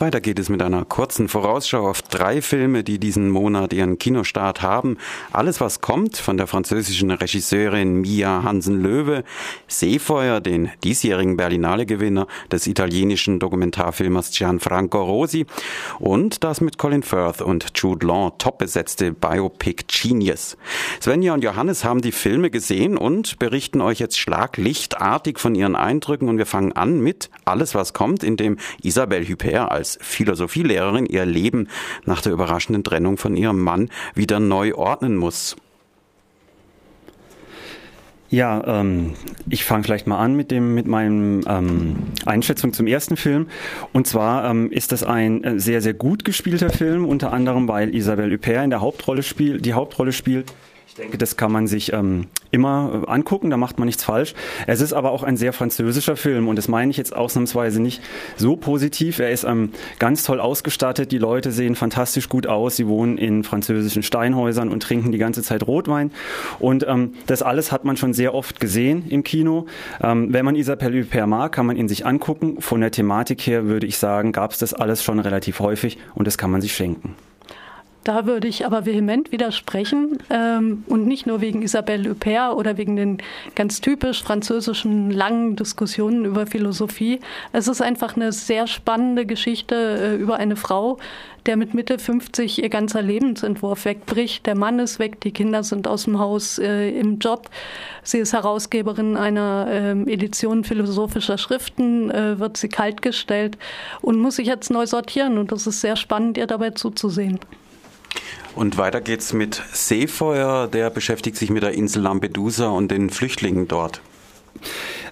Weiter geht es mit einer kurzen Vorausschau auf drei Filme, die diesen Monat ihren Kinostart haben. Alles, was kommt, von der französischen Regisseurin Mia Hansen-Löwe, Seefeuer, den diesjährigen Berlinale-Gewinner des italienischen Dokumentarfilmers Gianfranco Rosi und das mit Colin Firth und Jude Law top besetzte Biopic Genius. Svenja und Johannes haben die Filme gesehen und berichten euch jetzt schlaglichtartig von ihren Eindrücken und wir fangen an mit Alles, was kommt, in dem Isabelle Huppert als Philosophielehrerin ihr Leben nach der überraschenden Trennung von ihrem Mann wieder neu ordnen muss. Ja, ähm, ich fange vielleicht mal an mit dem mit meinem ähm, Einschätzung zum ersten Film. Und zwar ähm, ist das ein äh, sehr sehr gut gespielter Film, unter anderem weil Isabelle Huppert in der Hauptrolle spielt, die Hauptrolle spielt denke, das kann man sich ähm, immer äh, angucken, da macht man nichts falsch. Es ist aber auch ein sehr französischer Film und das meine ich jetzt ausnahmsweise nicht so positiv. Er ist ähm, ganz toll ausgestattet, die Leute sehen fantastisch gut aus, sie wohnen in französischen Steinhäusern und trinken die ganze Zeit Rotwein und ähm, das alles hat man schon sehr oft gesehen im Kino. Ähm, wenn man Isabelle Huppert mag, kann man ihn sich angucken. Von der Thematik her würde ich sagen, gab es das alles schon relativ häufig und das kann man sich schenken. Da würde ich aber vehement widersprechen ähm, und nicht nur wegen Isabelle Huppert oder wegen den ganz typisch französischen langen Diskussionen über Philosophie. Es ist einfach eine sehr spannende Geschichte äh, über eine Frau, der mit Mitte 50 ihr ganzer Lebensentwurf wegbricht. Der Mann ist weg, die Kinder sind aus dem Haus äh, im Job. Sie ist Herausgeberin einer äh, Edition philosophischer Schriften, äh, wird sie kaltgestellt und muss sich jetzt neu sortieren. Und das ist sehr spannend, ihr dabei zuzusehen. Und weiter geht's mit Seefeuer, der beschäftigt sich mit der Insel Lampedusa und den Flüchtlingen dort.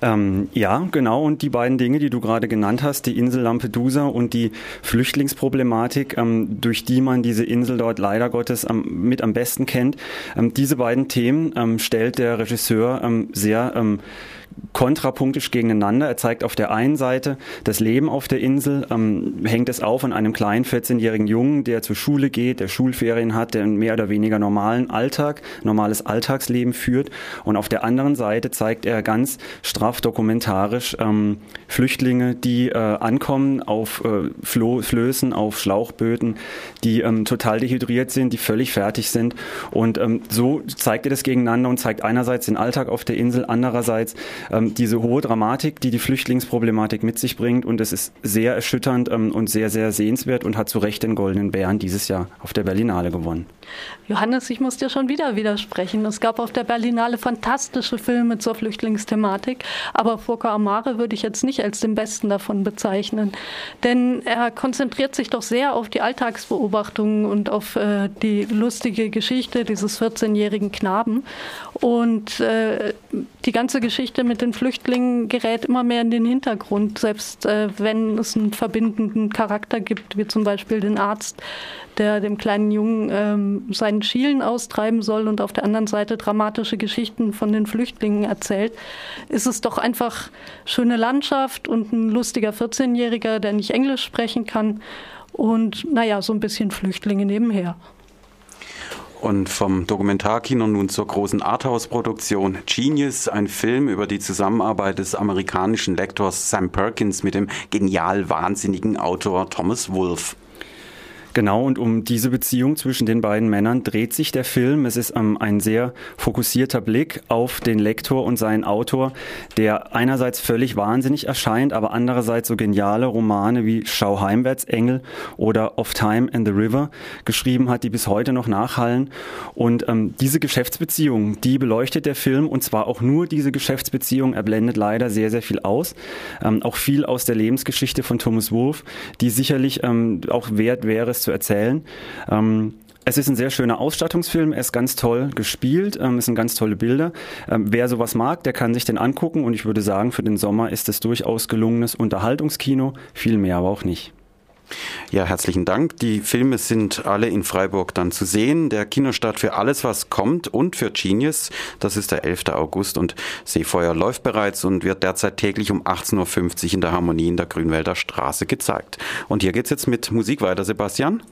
Ähm, ja, genau. Und die beiden Dinge, die du gerade genannt hast, die Insel Lampedusa und die Flüchtlingsproblematik, ähm, durch die man diese Insel dort leider Gottes am, mit am besten kennt, ähm, diese beiden Themen ähm, stellt der Regisseur ähm, sehr ähm, kontrapunktisch gegeneinander. Er zeigt auf der einen Seite das Leben auf der Insel, ähm, hängt es auf an einem kleinen 14-jährigen Jungen, der zur Schule geht, der Schulferien hat, der einen mehr oder weniger normalen Alltag, normales Alltagsleben führt. Und auf der anderen Seite zeigt er ganz straff dokumentarisch ähm, Flüchtlinge, die äh, ankommen auf äh, Flo Flößen, auf Schlauchböten, die ähm, total dehydriert sind, die völlig fertig sind. Und ähm, so zeigt er das gegeneinander und zeigt einerseits den Alltag auf der Insel, andererseits ähm, diese hohe Dramatik, die die Flüchtlingsproblematik mit sich bringt. Und es ist sehr erschütternd ähm, und sehr, sehr sehenswert und hat zu Recht den Goldenen Bären dieses Jahr auf der Berlinale gewonnen. Johannes, ich muss dir schon wieder widersprechen. Es gab auf der Berlinale fantastische Filme zur Flüchtlingsthematik, aber Furka Amare würde ich jetzt nicht als den besten davon bezeichnen. Denn er konzentriert sich doch sehr auf die Alltagsbeobachtungen und auf äh, die lustige Geschichte dieses 14-jährigen Knaben. Und äh, die ganze Geschichte mit den Flüchtlingen gerät immer mehr in den Hintergrund, selbst äh, wenn es einen verbindenden Charakter gibt, wie zum Beispiel den Arzt, der dem kleinen Jungen ähm, seinen Schielen austreiben soll und auf der anderen Seite dramatische Geschichten von den Flüchtlingen erzählt, ist es doch einfach schöne Landschaft und ein lustiger 14-Jähriger, der nicht Englisch sprechen kann und naja, so ein bisschen Flüchtlinge nebenher. Und vom Dokumentarkino nun zur großen Arthouse-Produktion Genius, ein Film über die Zusammenarbeit des amerikanischen Lektors Sam Perkins mit dem genial wahnsinnigen Autor Thomas Wolfe. Genau, und um diese Beziehung zwischen den beiden Männern dreht sich der Film. Es ist ähm, ein sehr fokussierter Blick auf den Lektor und seinen Autor, der einerseits völlig wahnsinnig erscheint, aber andererseits so geniale Romane wie Schau heimwärts, Engel oder Of Time and the River geschrieben hat, die bis heute noch nachhallen. Und ähm, diese Geschäftsbeziehung, die beleuchtet der Film und zwar auch nur diese Geschäftsbeziehung. Er blendet leider sehr, sehr viel aus. Ähm, auch viel aus der Lebensgeschichte von Thomas Wolfe, die sicherlich ähm, auch wert wäre, es zu erzählen. Ähm, es ist ein sehr schöner Ausstattungsfilm, er ist ganz toll gespielt, ähm, es sind ganz tolle Bilder. Ähm, wer sowas mag, der kann sich den angucken und ich würde sagen, für den Sommer ist es durchaus gelungenes Unterhaltungskino, viel mehr aber auch nicht. Ja, herzlichen Dank. Die Filme sind alle in Freiburg dann zu sehen. Der Kinostart für alles, was kommt und für Genius, das ist der 11. August und Seefeuer läuft bereits und wird derzeit täglich um 18.50 Uhr in der Harmonie in der Grünwälder Straße gezeigt. Und hier geht's jetzt mit Musik weiter, Sebastian.